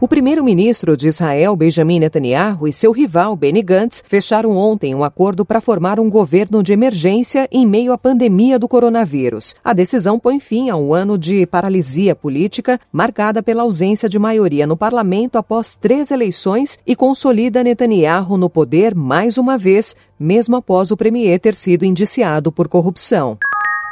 O primeiro-ministro de Israel, Benjamin Netanyahu, e seu rival, Benny Gantz, fecharam ontem um acordo para formar um governo de emergência em meio à pandemia do coronavírus. A decisão põe fim a um ano de paralisia política, marcada pela ausência de maioria no parlamento após três eleições e consolida Netanyahu no poder mais uma vez, mesmo após o premier ter sido indiciado por corrupção.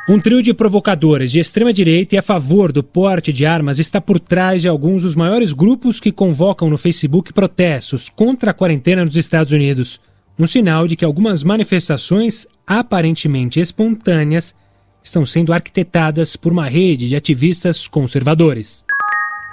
Um trio de provocadores de extrema-direita e a favor do porte de armas está por trás de alguns dos maiores grupos que convocam no Facebook protestos contra a quarentena nos Estados Unidos. Um sinal de que algumas manifestações aparentemente espontâneas estão sendo arquitetadas por uma rede de ativistas conservadores.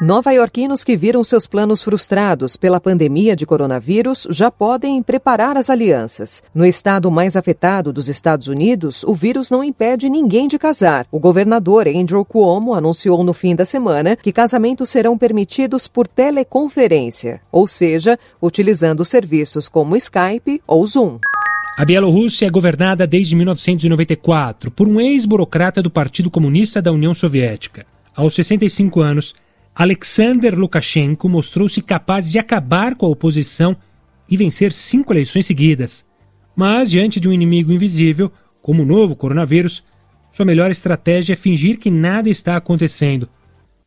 Nova-iorquinos que viram seus planos frustrados pela pandemia de coronavírus já podem preparar as alianças. No estado mais afetado dos Estados Unidos, o vírus não impede ninguém de casar. O governador Andrew Cuomo anunciou no fim da semana que casamentos serão permitidos por teleconferência, ou seja, utilizando serviços como Skype ou Zoom. A Bielorrússia é governada desde 1994 por um ex-burocrata do Partido Comunista da União Soviética. Aos 65 anos, Alexander Lukashenko mostrou-se capaz de acabar com a oposição e vencer cinco eleições seguidas. Mas, diante de um inimigo invisível, como o novo coronavírus, sua melhor estratégia é fingir que nada está acontecendo.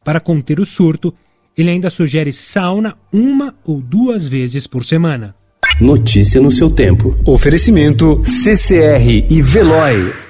Para conter o surto, ele ainda sugere sauna uma ou duas vezes por semana. Notícia no seu tempo. Oferecimento CCR e Veloy.